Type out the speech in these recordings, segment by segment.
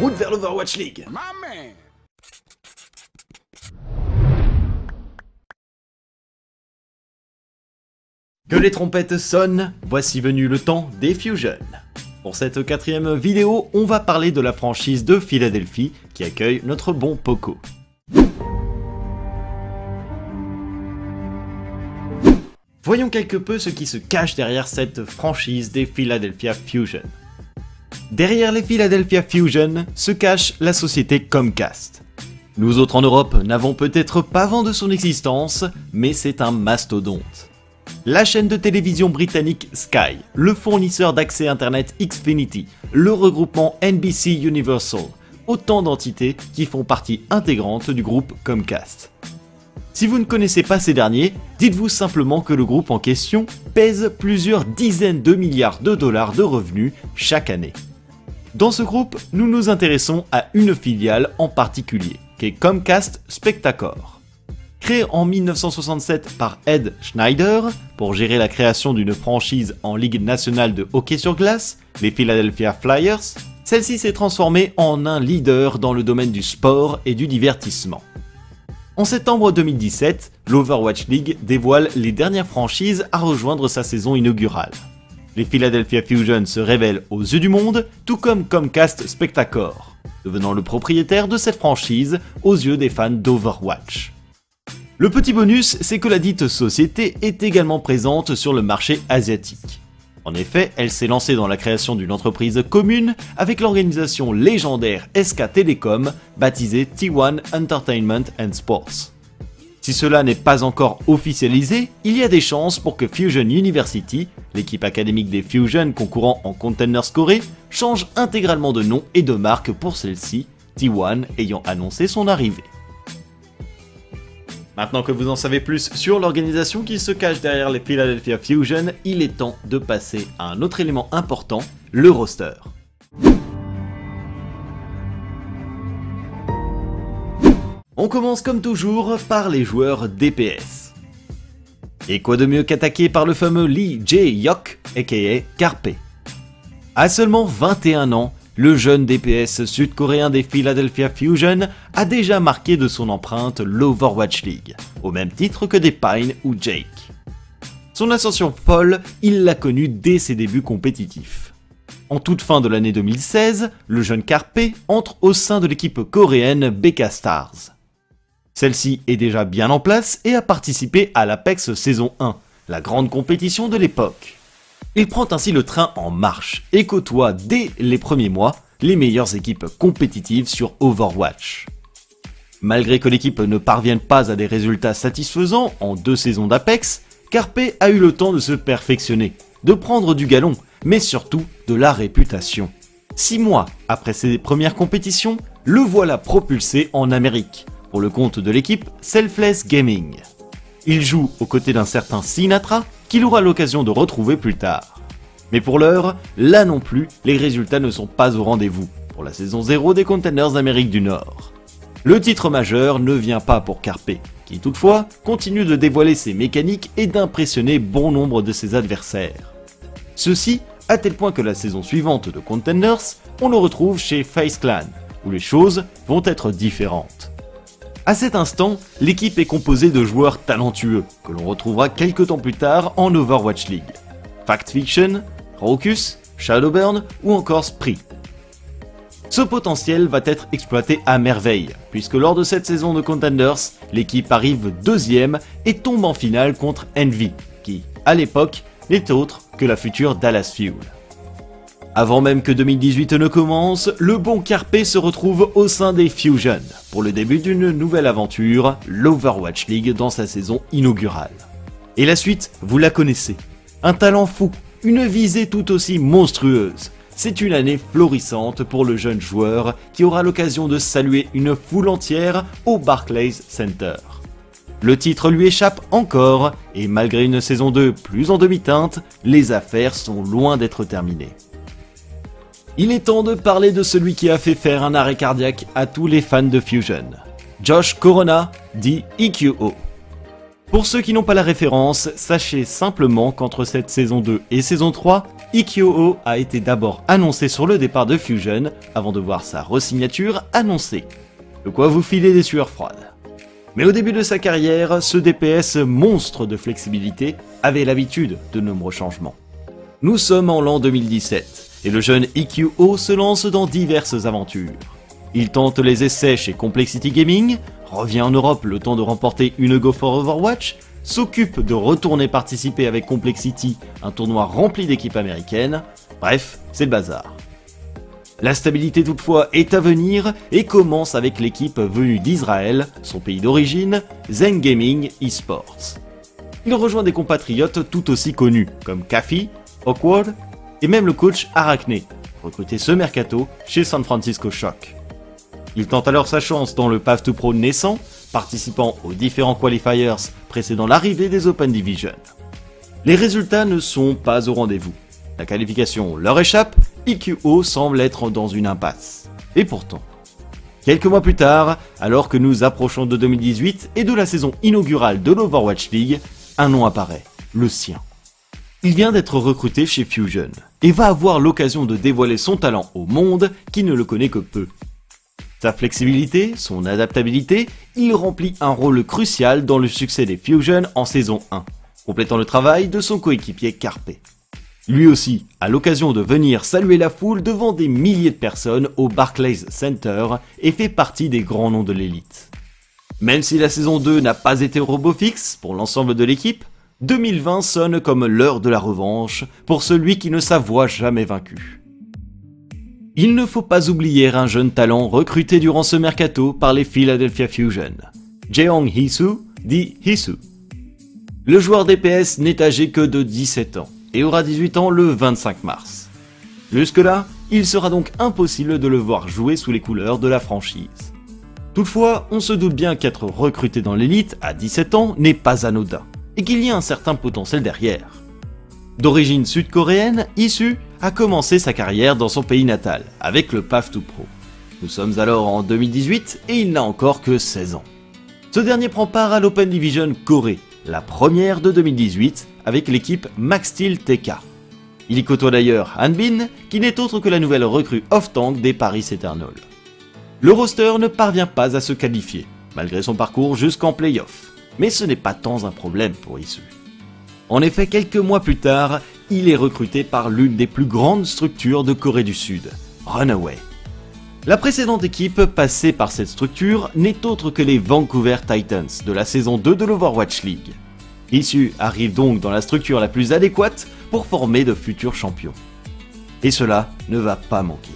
route vers l'Overwatch League. Que les trompettes sonnent, voici venu le temps des Fusion. Pour cette quatrième vidéo, on va parler de la franchise de Philadelphie qui accueille notre bon Poco. Voyons quelque peu ce qui se cache derrière cette franchise des Philadelphia Fusion. Derrière les Philadelphia Fusion se cache la société Comcast. Nous autres en Europe n'avons peut-être pas vent de son existence, mais c'est un mastodonte. La chaîne de télévision britannique Sky, le fournisseur d'accès Internet Xfinity, le regroupement NBC Universal, autant d'entités qui font partie intégrante du groupe Comcast. Si vous ne connaissez pas ces derniers, dites-vous simplement que le groupe en question pèse plusieurs dizaines de milliards de dollars de revenus chaque année. Dans ce groupe, nous nous intéressons à une filiale en particulier, qui est Comcast Spectacor. Créé en 1967 par Ed Schneider pour gérer la création d'une franchise en Ligue nationale de hockey sur glace, les Philadelphia Flyers, celle-ci s'est transformée en un leader dans le domaine du sport et du divertissement. En septembre 2017, l'Overwatch League dévoile les dernières franchises à rejoindre sa saison inaugurale. Les Philadelphia Fusion se révèlent aux yeux du monde, tout comme Comcast Spectacor, devenant le propriétaire de cette franchise aux yeux des fans d'Overwatch. Le petit bonus, c'est que la dite société est également présente sur le marché asiatique. En effet, elle s'est lancée dans la création d'une entreprise commune avec l'organisation légendaire SK Telecom, baptisée T1 Entertainment and Sports. Si cela n'est pas encore officialisé, il y a des chances pour que Fusion University, l'équipe académique des Fusion concourant en Container Score, change intégralement de nom et de marque pour celle-ci, T1 ayant annoncé son arrivée. Maintenant que vous en savez plus sur l'organisation qui se cache derrière les Philadelphia Fusion, il est temps de passer à un autre élément important, le roster. On commence comme toujours par les joueurs DPS. Et quoi de mieux qu'attaquer par le fameux Lee Jae-yok, aka Carpe. À seulement 21 ans, le jeune DPS sud-coréen des Philadelphia Fusion a déjà marqué de son empreinte l'Overwatch League, au même titre que des Pine ou Jake. Son ascension folle, il l'a connue dès ses débuts compétitifs. En toute fin de l'année 2016, le jeune Carpe entre au sein de l'équipe coréenne BK Stars. Celle-ci est déjà bien en place et a participé à l'Apex saison 1, la grande compétition de l'époque. Il prend ainsi le train en marche et côtoie dès les premiers mois les meilleures équipes compétitives sur Overwatch. Malgré que l'équipe ne parvienne pas à des résultats satisfaisants en deux saisons d'Apex, Carpe a eu le temps de se perfectionner, de prendre du galon, mais surtout de la réputation. Six mois après ses premières compétitions, le voilà propulsé en Amérique, pour le compte de l'équipe Selfless Gaming. Il joue aux côtés d'un certain Sinatra, qu'il aura l'occasion de retrouver plus tard. Mais pour l'heure, là non plus, les résultats ne sont pas au rendez-vous pour la saison 0 des Containers d'Amérique du Nord. Le titre majeur ne vient pas pour Carpe, qui toutefois continue de dévoiler ses mécaniques et d'impressionner bon nombre de ses adversaires. Ceci à tel point que la saison suivante de Containers, on le retrouve chez Face Clan, où les choses vont être différentes. À cet instant, l'équipe est composée de joueurs talentueux, que l'on retrouvera quelques temps plus tard en Overwatch League. Fact Fiction, Raucus, Shadowburn ou encore Spree. Ce potentiel va être exploité à merveille, puisque lors de cette saison de Contenders, l'équipe arrive deuxième et tombe en finale contre Envy, qui, à l'époque, n'est autre que la future Dallas Fuel. Avant même que 2018 ne commence, le bon Carpe se retrouve au sein des Fusion pour le début d'une nouvelle aventure, l'Overwatch League dans sa saison inaugurale. Et la suite, vous la connaissez. Un talent fou, une visée tout aussi monstrueuse. C'est une année florissante pour le jeune joueur qui aura l'occasion de saluer une foule entière au Barclays Center. Le titre lui échappe encore, et malgré une saison 2 plus en demi-teinte, les affaires sont loin d'être terminées. Il est temps de parler de celui qui a fait faire un arrêt cardiaque à tous les fans de Fusion. Josh Corona, dit EQO. Pour ceux qui n'ont pas la référence, sachez simplement qu'entre cette saison 2 et saison 3, Ikkyo a été d'abord annoncé sur le départ de Fusion avant de voir sa resignature annoncée. De quoi vous filer des sueurs froides. Mais au début de sa carrière, ce DPS monstre de flexibilité avait l'habitude de nombreux changements. Nous sommes en l'an 2017 et le jeune EQO se lance dans diverses aventures. Il tente les essais chez Complexity Gaming, revient en Europe le temps de remporter une Go for Overwatch, s'occupe de retourner participer avec Complexity, un tournoi rempli d'équipes américaines, bref, c'est le bazar. La stabilité toutefois est à venir et commence avec l'équipe venue d'Israël, son pays d'origine, Zen Gaming Esports. Il rejoint des compatriotes tout aussi connus comme Kafi, Awkward et même le coach Arachne, recruté ce mercato chez San Francisco Shock. Il tente alors sa chance dans le Path to Pro naissant, participant aux différents qualifiers précédant l'arrivée des Open Division. Les résultats ne sont pas au rendez-vous. La qualification leur échappe, IQO semble être dans une impasse. Et pourtant, quelques mois plus tard, alors que nous approchons de 2018 et de la saison inaugurale de l'Overwatch League, un nom apparaît, le sien. Il vient d'être recruté chez Fusion et va avoir l'occasion de dévoiler son talent au monde qui ne le connaît que peu. Sa flexibilité, son adaptabilité, il remplit un rôle crucial dans le succès des Fusion en saison 1, complétant le travail de son coéquipier Carpe. Lui aussi a l'occasion de venir saluer la foule devant des milliers de personnes au Barclays Center et fait partie des grands noms de l'élite. Même si la saison 2 n'a pas été robot fixe pour l'ensemble de l'équipe, 2020 sonne comme l'heure de la revanche pour celui qui ne s'avoue jamais vaincu. Il ne faut pas oublier un jeune talent recruté durant ce mercato par les Philadelphia Fusion, Jeong Hisu, dit Hisu. Le joueur DPS n'est âgé que de 17 ans et aura 18 ans le 25 mars. Jusque-là, il sera donc impossible de le voir jouer sous les couleurs de la franchise. Toutefois, on se doute bien qu'être recruté dans l'élite à 17 ans n'est pas anodin, et qu'il y a un certain potentiel derrière. D'origine sud-coréenne, Issu a commencé sa carrière dans son pays natal, avec le PAF 2 Pro. Nous sommes alors en 2018 et il n'a encore que 16 ans. Ce dernier prend part à l'Open Division Corée, la première de 2018, avec l'équipe Max Steel TK. Il y côtoie d'ailleurs Hanbin, qui n'est autre que la nouvelle recrue off-tank des Paris Eternal. Le roster ne parvient pas à se qualifier, malgré son parcours jusqu'en playoff, mais ce n'est pas tant un problème pour Issu. En effet, quelques mois plus tard, il est recruté par l'une des plus grandes structures de Corée du Sud, Runaway. La précédente équipe passée par cette structure n'est autre que les Vancouver Titans de la saison 2 de l'Overwatch League. Issu arrive donc dans la structure la plus adéquate pour former de futurs champions. Et cela ne va pas manquer.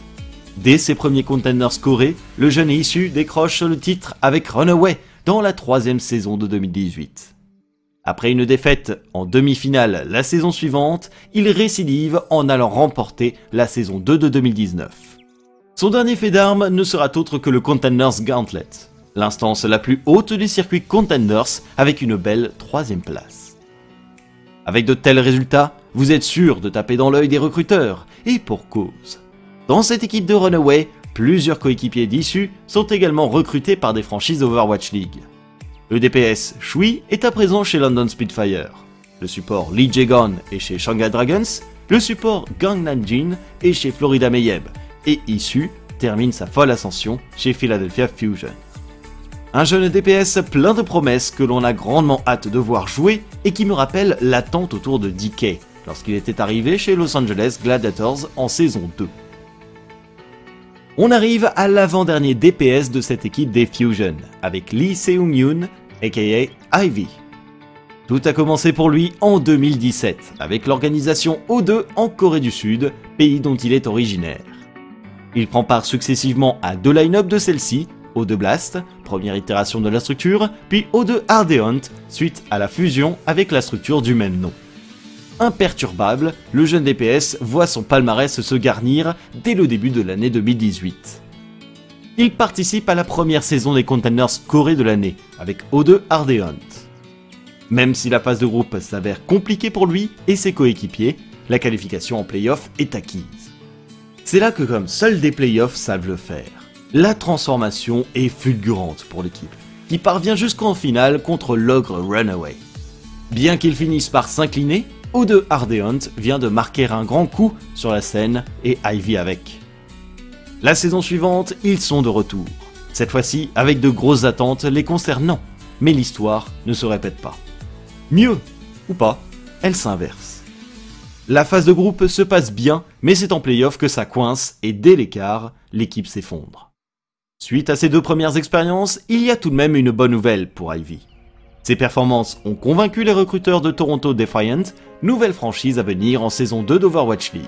Dès ses premiers contenders scorés, le jeune Issu décroche le titre avec Runaway dans la troisième saison de 2018. Après une défaite en demi-finale la saison suivante, il récidive en allant remporter la saison 2 de 2019. Son dernier fait d'armes ne sera autre que le Contenders Gauntlet, l'instance la plus haute du circuit Contenders avec une belle troisième place. Avec de tels résultats, vous êtes sûr de taper dans l'œil des recruteurs, et pour cause. Dans cette équipe de Runaway, plusieurs coéquipiers d'issue sont également recrutés par des franchises Overwatch League. Le DPS Shui est à présent chez London Spitfire, le support Lee Jae-gon est chez Shanghai Dragons, le support Gangnam Jin est chez Florida Mayhem, et Issue termine sa folle ascension chez Philadelphia Fusion. Un jeune DPS plein de promesses que l'on a grandement hâte de voir jouer et qui me rappelle l'attente autour de DK lorsqu'il était arrivé chez Los Angeles Gladiators en saison 2. On arrive à l'avant-dernier DPS de cette équipe des Fusion, avec Lee Seung-yoon, aka Ivy. Tout a commencé pour lui en 2017, avec l'organisation O2 en Corée du Sud, pays dont il est originaire. Il prend part successivement à deux line-up de celle-ci, O2 Blast, première itération de la structure, puis O2 Ardeont, suite à la fusion avec la structure du même nom. Imperturbable, le jeune DPS voit son palmarès se garnir dès le début de l'année 2018. Il participe à la première saison des Containers Corée de l'année, avec O2 Ardeont. Même si la phase de groupe s'avère compliquée pour lui et ses coéquipiers, la qualification en playoff est acquise. C'est là que comme seuls des playoffs savent le faire. La transformation est fulgurante pour l'équipe, qui parvient jusqu'en finale contre l'ogre Runaway. Bien qu'ils finissent par s'incliner, O2 Ardeont vient de marquer un grand coup sur la scène et Ivy avec. La saison suivante, ils sont de retour. Cette fois-ci, avec de grosses attentes les concernant, mais l'histoire ne se répète pas. Mieux, ou pas, elle s'inverse. La phase de groupe se passe bien, mais c'est en playoff que ça coince et dès l'écart, l'équipe s'effondre. Suite à ces deux premières expériences, il y a tout de même une bonne nouvelle pour Ivy. Ses performances ont convaincu les recruteurs de Toronto Defiant, nouvelle franchise à venir en saison 2 d'Overwatch League.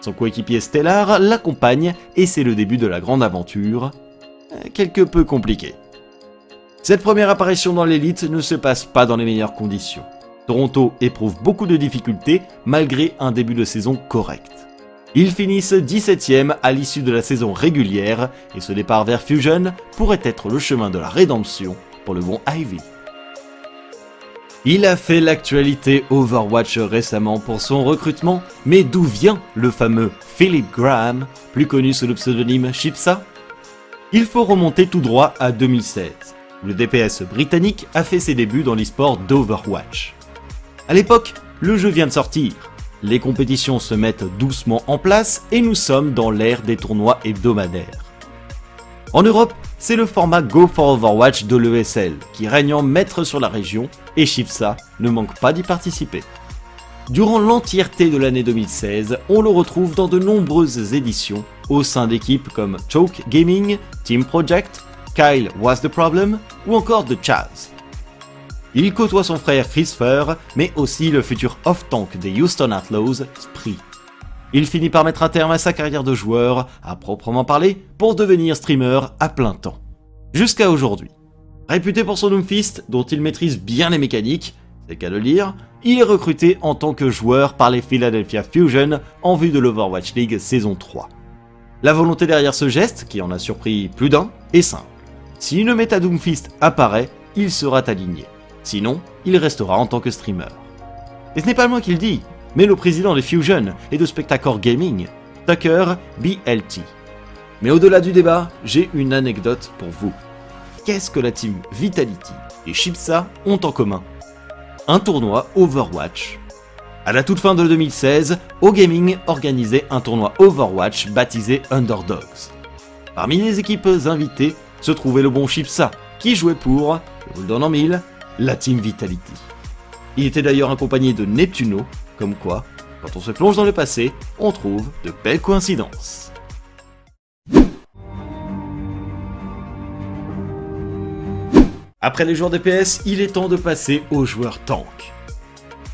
Son coéquipier Stellar l'accompagne et c'est le début de la grande aventure, euh, quelque peu compliquée. Cette première apparition dans l'élite ne se passe pas dans les meilleures conditions. Toronto éprouve beaucoup de difficultés malgré un début de saison correct. Ils finissent 17ème à l'issue de la saison régulière et ce départ vers Fusion pourrait être le chemin de la rédemption pour le bon Ivy. Il a fait l'actualité Overwatch récemment pour son recrutement, mais d'où vient le fameux Philip Graham, plus connu sous le pseudonyme Chipsa? Il faut remonter tout droit à 2016. Le DPS britannique a fait ses débuts dans l'esport d'Overwatch. À l'époque, le jeu vient de sortir. Les compétitions se mettent doucement en place et nous sommes dans l'ère des tournois hebdomadaires. En Europe, c'est le format Go for Overwatch de l'ESL qui règne en maître sur la région et Chipsa ne manque pas d'y participer. Durant l'entièreté de l'année 2016, on le retrouve dans de nombreuses éditions au sein d'équipes comme Choke Gaming, Team Project, Kyle Was the Problem ou encore The Chaz. Il côtoie son frère Chris mais aussi le futur off-tank des Houston Outlaws, Spree. Il finit par mettre un terme à sa carrière de joueur, à proprement parler, pour devenir streamer à plein temps. Jusqu'à aujourd'hui. Réputé pour son Doomfist, dont il maîtrise bien les mécaniques, c'est qu'à le lire, il est recruté en tant que joueur par les Philadelphia Fusion en vue de l'Overwatch League saison 3. La volonté derrière ce geste, qui en a surpris plus d'un, est simple. Si une méta Doomfist apparaît, il sera aligné. Sinon, il restera en tant que streamer. Et ce n'est pas moi qui le dis, mais le président de Fusion et de Spectacor Gaming, Tucker BLT. Mais au-delà du débat, j'ai une anecdote pour vous. Qu'est-ce que la team Vitality et Chipsa ont en commun? Un tournoi Overwatch. À la toute fin de 2016, O-Gaming organisait un tournoi Overwatch baptisé Underdogs. Parmi les équipes invitées se trouvait le bon Chipsa, qui jouait pour, je vous le donne en mille, la Team Vitality. Il était d'ailleurs accompagné de Neptuno, comme quoi, quand on se plonge dans le passé, on trouve de belles coïncidences. Après les joueurs DPS, il est temps de passer aux joueurs tanks.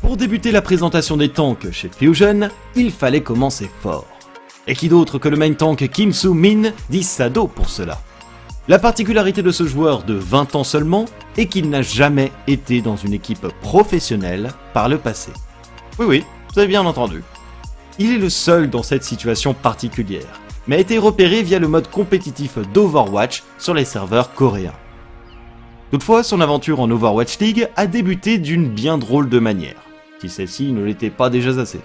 Pour débuter la présentation des tanks chez Fusion, il fallait commencer fort. Et qui d'autre que le main tank Kim Soo Min dit Sado pour cela? La particularité de ce joueur de 20 ans seulement est qu'il n'a jamais été dans une équipe professionnelle par le passé. Oui oui, vous avez bien entendu. Il est le seul dans cette situation particulière, mais a été repéré via le mode compétitif d'Overwatch sur les serveurs coréens. Toutefois, son aventure en Overwatch League a débuté d'une bien drôle de manière, si celle-ci ne l'était pas déjà assez.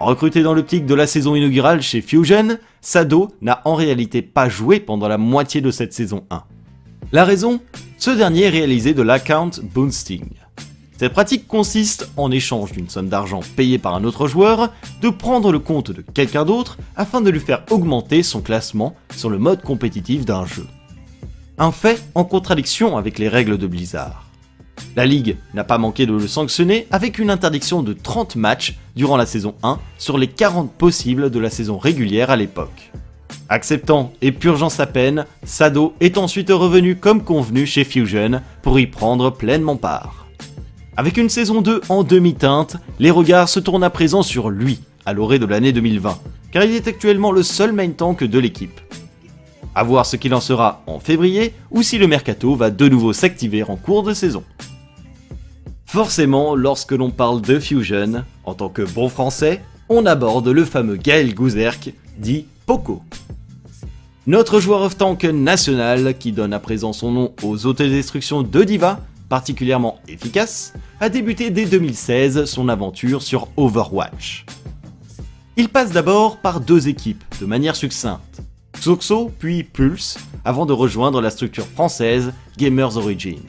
Recruté dans l'optique de la saison inaugurale chez Fusion, Sado n'a en réalité pas joué pendant la moitié de cette saison 1. La raison? Ce dernier réalisait de l'account boosting. Cette pratique consiste, en échange d'une somme d'argent payée par un autre joueur, de prendre le compte de quelqu'un d'autre afin de lui faire augmenter son classement sur le mode compétitif d'un jeu. Un fait en contradiction avec les règles de Blizzard. La Ligue n'a pas manqué de le sanctionner avec une interdiction de 30 matchs durant la saison 1 sur les 40 possibles de la saison régulière à l'époque. Acceptant et purgeant sa peine, Sado est ensuite revenu comme convenu chez Fusion pour y prendre pleinement part. Avec une saison 2 en demi-teinte, les regards se tournent à présent sur lui, à l'orée de l'année 2020, car il est actuellement le seul main tank de l'équipe. A voir ce qu'il en sera en février ou si le mercato va de nouveau s'activer en cours de saison. Forcément, lorsque l'on parle de Fusion, en tant que bon français, on aborde le fameux Gaël Gouzerk, dit Poco. Notre joueur off-tank national, qui donne à présent son nom aux autodestructions de Diva, particulièrement efficace, a débuté dès 2016 son aventure sur Overwatch. Il passe d'abord par deux équipes, de manière succincte. Soxo puis Pulse, avant de rejoindre la structure française Gamers Origin.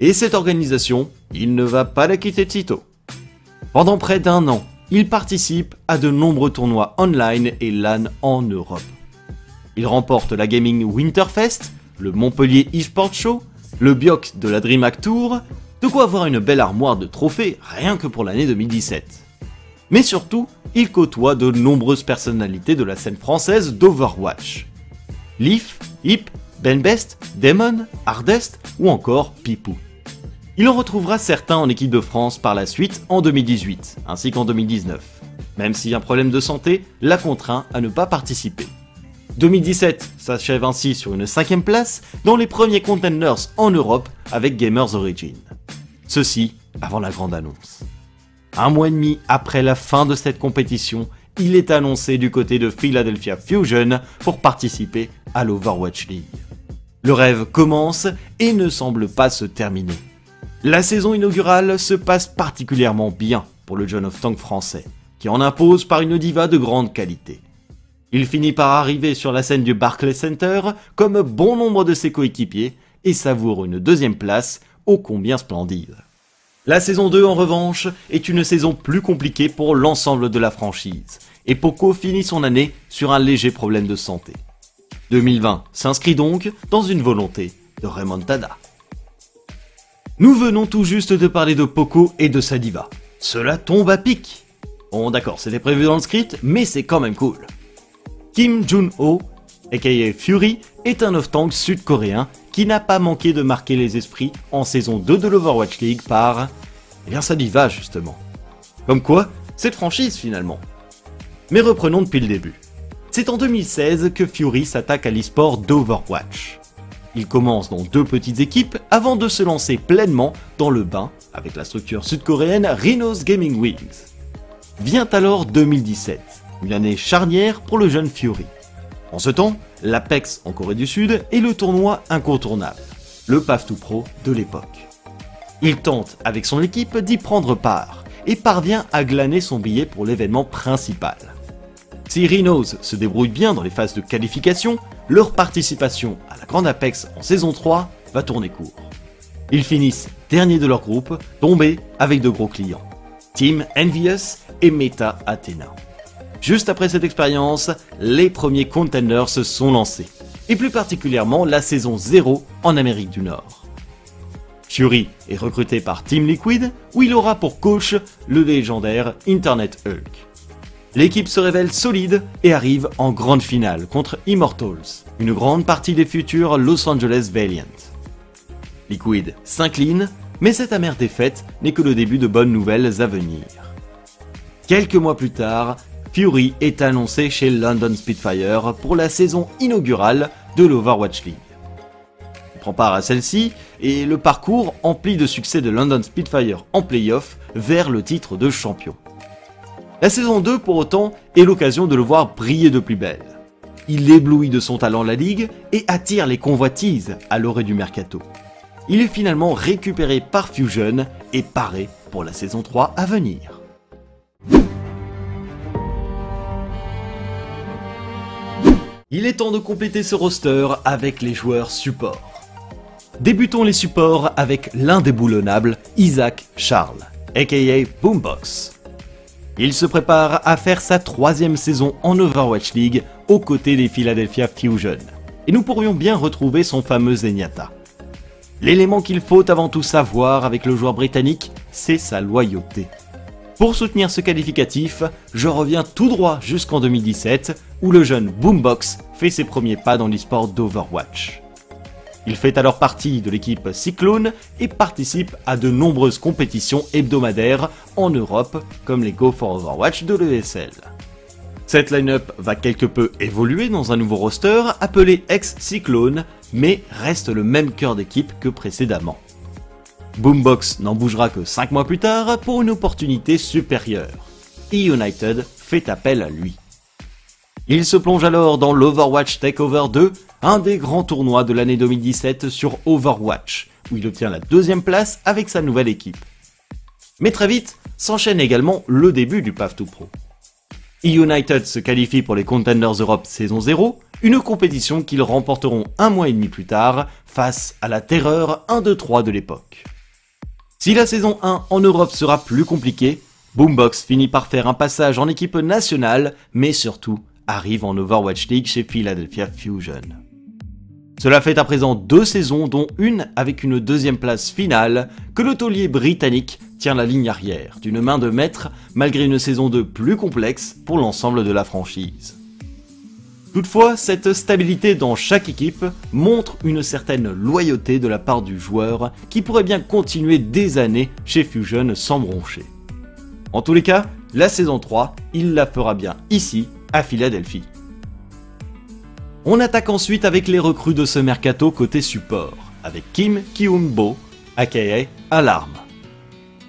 Et cette organisation, il ne va pas la quitter de sitôt. Pendant près d'un an, il participe à de nombreux tournois online et LAN en Europe. Il remporte la Gaming Winterfest, le Montpellier eSport Show, le Bioc de la DreamHack Tour, de quoi avoir une belle armoire de trophées rien que pour l'année 2017. Mais surtout, il côtoie de nombreuses personnalités de la scène française d'Overwatch. Leaf, Hip, Ben Best, Demon, Hardest ou encore Pipou. Il en retrouvera certains en équipe de France par la suite en 2018, ainsi qu'en 2019, même si un problème de santé l'a contraint à ne pas participer. 2017 s'achève ainsi sur une cinquième place dans les premiers contenders en Europe avec Gamers Origin. Ceci avant la grande annonce. Un mois et demi après la fin de cette compétition, il est annoncé du côté de Philadelphia Fusion pour participer à l'Overwatch League. Le rêve commence et ne semble pas se terminer. La saison inaugurale se passe particulièrement bien pour le John of Tank français, qui en impose par une diva de grande qualité. Il finit par arriver sur la scène du Barclays Center comme bon nombre de ses coéquipiers et savoure une deuxième place ô combien splendide. La saison 2 en revanche est une saison plus compliquée pour l'ensemble de la franchise, et Poco finit son année sur un léger problème de santé. 2020 s'inscrit donc dans une volonté de remontada. Nous venons tout juste de parler de Poco et de sa diva. Cela tombe à pic. Bon d'accord, c'était prévu dans le script, mais c'est quand même cool. Kim Jun-ho, aka Fury, est un off-tank sud-coréen qui n'a pas manqué de marquer les esprits en saison 2 de l'Overwatch League par... Eh bien sa diva justement. Comme quoi, cette franchise finalement. Mais reprenons depuis le début. C'est en 2016 que Fury s'attaque à l'e-sport d'Overwatch. Il commence dans deux petites équipes avant de se lancer pleinement dans le bain avec la structure sud-coréenne Rhinos Gaming Wings. Vient alors 2017, une année charnière pour le jeune Fury. En ce temps, l'Apex en Corée du Sud est le tournoi incontournable, le PAF2 Pro de l'époque. Il tente avec son équipe d'y prendre part et parvient à glaner son billet pour l'événement principal. Si Rhinos se débrouille bien dans les phases de qualification, leur participation à la Grande Apex en saison 3 va tourner court. Ils finissent dernier de leur groupe, tombés avec de gros clients. Team Envious et Meta Athena. Juste après cette expérience, les premiers contenders se sont lancés, et plus particulièrement la saison 0 en Amérique du Nord. Fury est recruté par Team Liquid, où il aura pour coach le légendaire Internet Hulk. L'équipe se révèle solide et arrive en grande finale contre Immortals, une grande partie des futurs Los Angeles Valiant. Liquid s'incline, mais cette amère défaite n'est que le début de bonnes nouvelles à venir. Quelques mois plus tard, Fury est annoncé chez London Spitfire pour la saison inaugurale de l'Overwatch League. Il prend part à celle-ci et le parcours empli de succès de London Spitfire en playoff vers le titre de champion. La saison 2, pour autant, est l'occasion de le voir briller de plus belle. Il éblouit de son talent la ligue et attire les convoitises à l'orée du mercato. Il est finalement récupéré par Fusion et paré pour la saison 3 à venir. Il est temps de compléter ce roster avec les joueurs supports. Débutons les supports avec l'indéboulonnable Isaac Charles, aka Boombox. Il se prépare à faire sa troisième saison en Overwatch League aux côtés des Philadelphia Fusion. Et nous pourrions bien retrouver son fameux Zenyatta. L'élément qu'il faut avant tout savoir avec le joueur britannique, c'est sa loyauté. Pour soutenir ce qualificatif, je reviens tout droit jusqu'en 2017, où le jeune Boombox fait ses premiers pas dans l'esport d'Overwatch. Il fait alors partie de l'équipe Cyclone et participe à de nombreuses compétitions hebdomadaires en Europe, comme les Go for Overwatch de l'ESL. Cette line-up va quelque peu évoluer dans un nouveau roster appelé ex-Cyclone, mais reste le même cœur d'équipe que précédemment. Boombox n'en bougera que 5 mois plus tard pour une opportunité supérieure. E-United fait appel à lui. Il se plonge alors dans l'Overwatch Takeover 2, un des grands tournois de l'année 2017 sur Overwatch, où il obtient la deuxième place avec sa nouvelle équipe. Mais très vite, s'enchaîne également le début du PAF 2 Pro. E-United se qualifie pour les Contenders Europe saison 0, une compétition qu'ils remporteront un mois et demi plus tard face à la terreur 1-2-3 de l'époque. Si la saison 1 en Europe sera plus compliquée, Boombox finit par faire un passage en équipe nationale, mais surtout arrive en Overwatch League chez Philadelphia Fusion. Cela fait à présent deux saisons, dont une avec une deuxième place finale, que le taulier britannique tient la ligne arrière d'une main de maître malgré une saison de plus complexe pour l'ensemble de la franchise. Toutefois, cette stabilité dans chaque équipe montre une certaine loyauté de la part du joueur qui pourrait bien continuer des années chez Fusion sans broncher. En tous les cas, la saison 3, il la fera bien ici, à Philadelphie. On attaque ensuite avec les recrues de ce mercato côté support, avec Kim Kyung-bo, aka Alarm.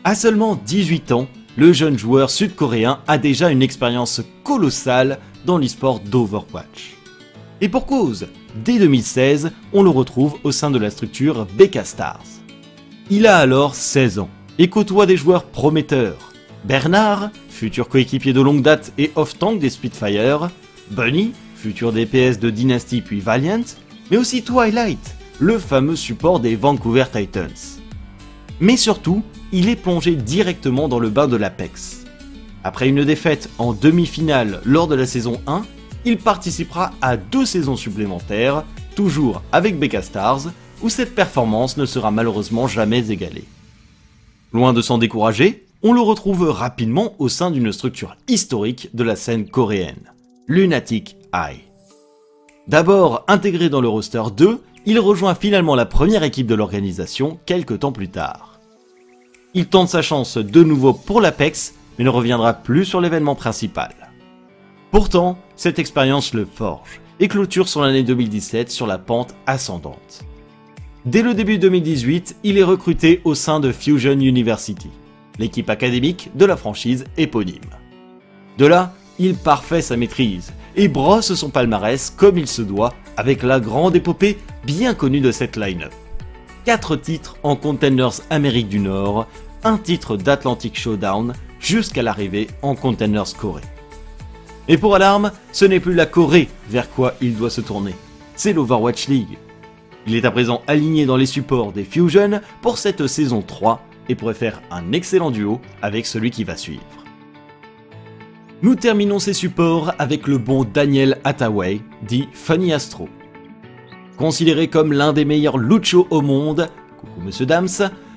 À seulement 18 ans, le jeune joueur sud-coréen a déjà une expérience colossale dans l'esport d'Overwatch. Et pour cause, dès 2016, on le retrouve au sein de la structure BK Stars. Il a alors 16 ans et côtoie des joueurs prometteurs. Bernard, futur coéquipier de longue date et off-tank des Spitfire, Bunny, futur DPS de Dynasty puis Valiant, mais aussi Twilight, le fameux support des Vancouver Titans. Mais surtout, il est plongé directement dans le bain de l'Apex. Après une défaite en demi-finale lors de la saison 1, il participera à deux saisons supplémentaires, toujours avec BK Stars, où cette performance ne sera malheureusement jamais égalée. Loin de s'en décourager, on le retrouve rapidement au sein d'une structure historique de la scène coréenne, Lunatic D'abord intégré dans le roster 2, il rejoint finalement la première équipe de l'organisation quelques temps plus tard. Il tente sa chance de nouveau pour l'Apex, mais ne reviendra plus sur l'événement principal. Pourtant, cette expérience le forge et clôture son année 2017 sur la pente ascendante. Dès le début 2018, il est recruté au sein de Fusion University, l'équipe académique de la franchise éponyme. De là, il parfait sa maîtrise et brosse son palmarès comme il se doit avec la grande épopée bien connue de cette line-up. 4 titres en Contenders Amérique du Nord, un titre d'Atlantic Showdown jusqu'à l'arrivée en Contenders Corée. Et pour Alarm, ce n'est plus la Corée vers quoi il doit se tourner, c'est l'Overwatch League. Il est à présent aligné dans les supports des Fusion pour cette saison 3 et pourrait faire un excellent duo avec celui qui va suivre. Nous terminons ces supports avec le bon Daniel Hathaway, dit Funny Astro. Considéré comme l'un des meilleurs luchos au monde, monsieur Dams,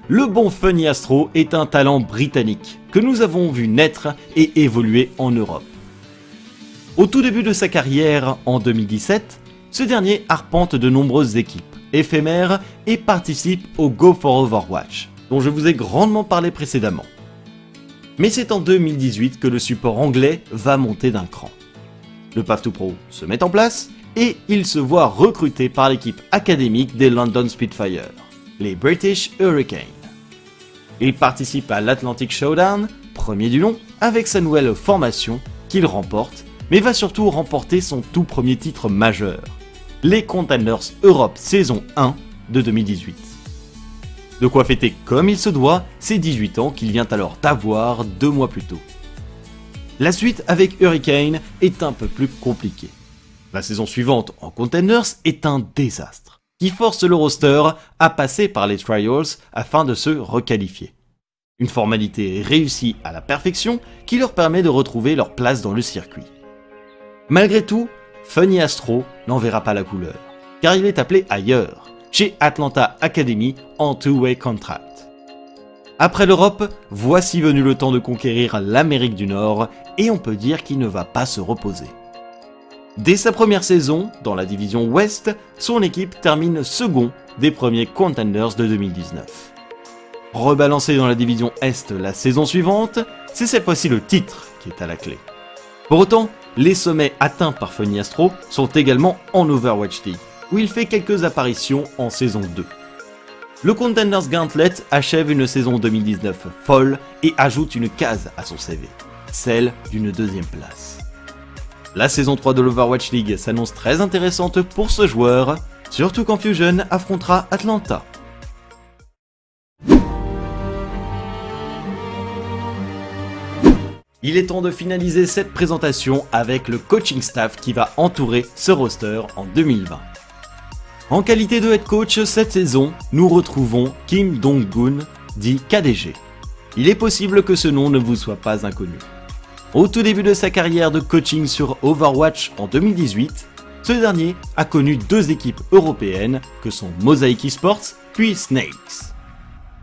le bon Funny Astro est un talent britannique que nous avons vu naître et évoluer en Europe. Au tout début de sa carrière, en 2017, ce dernier arpente de nombreuses équipes éphémères et participe au Go for Overwatch, dont je vous ai grandement parlé précédemment. Mais c'est en 2018 que le support anglais va monter d'un cran. Le Path to Pro se met en place et il se voit recruté par l'équipe académique des London Spitfire, les British Hurricanes. Il participe à l'Atlantic Showdown, premier du nom, avec sa nouvelle formation qu'il remporte, mais va surtout remporter son tout premier titre majeur, les Contenders Europe saison 1 de 2018. De quoi fêter comme il se doit ses 18 ans qu'il vient alors d'avoir deux mois plus tôt. La suite avec Hurricane est un peu plus compliquée. La saison suivante en Contenders est un désastre, qui force le roster à passer par les trials afin de se requalifier. Une formalité réussie à la perfection qui leur permet de retrouver leur place dans le circuit. Malgré tout, Funny Astro n'en verra pas la couleur, car il est appelé ailleurs, chez Atlanta Academy en two-way contract. Après l'Europe, voici venu le temps de conquérir l'Amérique du Nord et on peut dire qu'il ne va pas se reposer. Dès sa première saison, dans la division Ouest, son équipe termine second des premiers Contenders de 2019. Rebalancé dans la division Est la saison suivante, c'est cette fois-ci le titre qui est à la clé. Pour autant, les sommets atteints par Funny Astro sont également en Overwatch League où il fait quelques apparitions en saison 2. Le Contenders Gauntlet achève une saison 2019 folle et ajoute une case à son CV, celle d'une deuxième place. La saison 3 de l'Overwatch League s'annonce très intéressante pour ce joueur, surtout quand Fusion affrontera Atlanta. Il est temps de finaliser cette présentation avec le coaching staff qui va entourer ce roster en 2020. En qualité de head coach cette saison, nous retrouvons Kim Dong-gun, dit KDG. il est possible que ce nom ne vous soit pas inconnu. Au tout début de sa carrière de coaching sur Overwatch en 2018, ce dernier a connu deux équipes européennes que sont Mosaic Esports puis Snakes.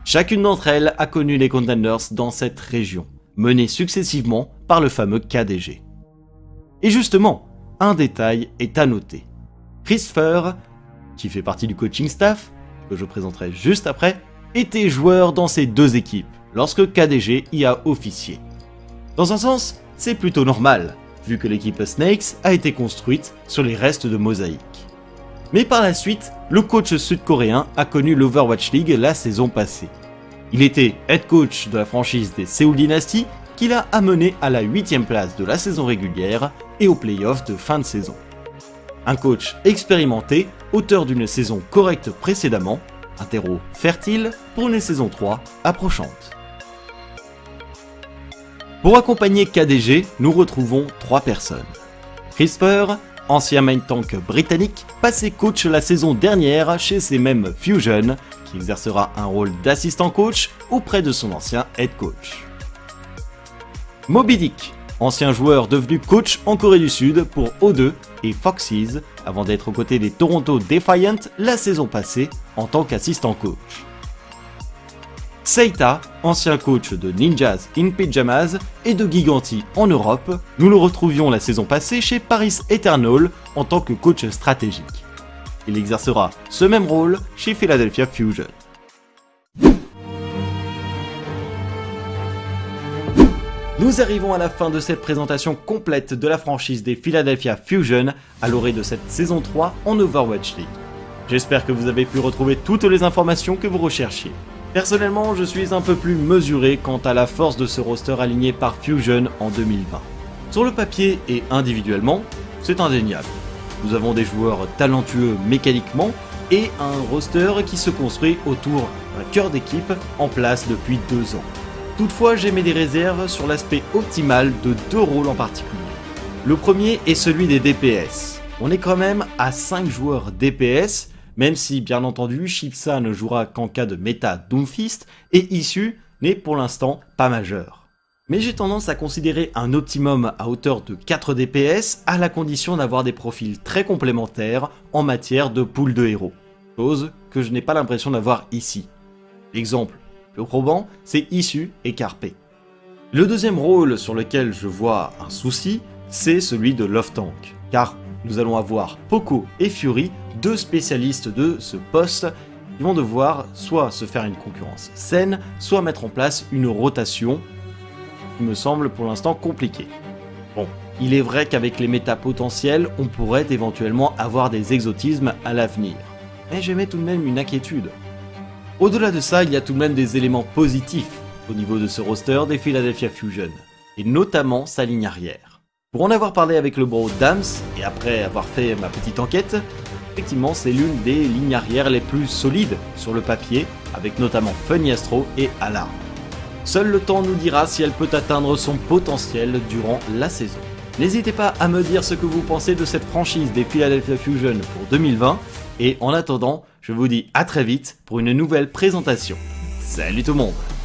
Chacune d'entre elles a connu les contenders dans cette région, menée successivement par le fameux KDG. Et justement, un détail est à noter. Christopher, qui fait partie du coaching staff, que je présenterai juste après, était joueur dans ces deux équipes lorsque KDG y a officié. Dans un sens, c'est plutôt normal, vu que l'équipe Snakes a été construite sur les restes de Mosaïque. Mais par la suite, le coach sud-coréen a connu l'Overwatch League la saison passée. Il était head coach de la franchise des Seoul Dynasty, qui l'a amené à la 8ème place de la saison régulière et aux playoffs de fin de saison. Un coach expérimenté, auteur d'une saison correcte précédemment, un terreau fertile pour une saison 3 approchante. Pour accompagner KDG, nous retrouvons trois personnes. CRISPR, ancien main tank britannique, passé coach la saison dernière chez ces mêmes Fusion, qui exercera un rôle d'assistant coach auprès de son ancien head coach. Moby Dick, ancien joueur devenu coach en Corée du Sud pour O2 et Foxes, avant d'être aux côtés des Toronto Defiant la saison passée en tant qu'assistant coach. Seita, ancien coach de Ninjas in Pyjamas et de Giganti en Europe, nous le retrouvions la saison passée chez Paris Eternal en tant que coach stratégique. Il exercera ce même rôle chez Philadelphia Fusion. Nous arrivons à la fin de cette présentation complète de la franchise des Philadelphia Fusion à l'orée de cette saison 3 en Overwatch League. J'espère que vous avez pu retrouver toutes les informations que vous recherchiez. Personnellement, je suis un peu plus mesuré quant à la force de ce roster aligné par Fusion en 2020. Sur le papier et individuellement, c'est indéniable. Nous avons des joueurs talentueux mécaniquement et un roster qui se construit autour d'un cœur d'équipe en place depuis deux ans. Toutefois, j'émets des réserves sur l'aspect optimal de deux rôles en particulier. Le premier est celui des DPS. On est quand même à 5 joueurs DPS même si bien entendu Shipsa ne jouera qu'en cas de méta Doomfist, et Issue n'est pour l'instant pas majeur. Mais j'ai tendance à considérer un optimum à hauteur de 4 DPS à la condition d'avoir des profils très complémentaires en matière de pool de héros, chose que je n'ai pas l'impression d'avoir ici. Exemple, le probant, c'est Issue et. Le deuxième rôle sur lequel je vois un souci, c'est celui de Love Tank, car nous allons avoir Poco et Fury, deux spécialistes de ce poste, qui vont devoir soit se faire une concurrence saine, soit mettre en place une rotation, qui me semble pour l'instant compliqué. Bon, il est vrai qu'avec les méta potentiels, on pourrait éventuellement avoir des exotismes à l'avenir. Mais j'émets tout de même une inquiétude. Au-delà de ça, il y a tout de même des éléments positifs au niveau de ce roster des Philadelphia Fusion, et notamment sa ligne arrière. Pour en avoir parlé avec le bro Dams, et après avoir fait ma petite enquête, effectivement c'est l'une des lignes arrière les plus solides sur le papier, avec notamment Funny Astro et Alarm. Seul le temps nous dira si elle peut atteindre son potentiel durant la saison. N'hésitez pas à me dire ce que vous pensez de cette franchise des Philadelphia Fusion pour 2020, et en attendant, je vous dis à très vite pour une nouvelle présentation. Salut tout le monde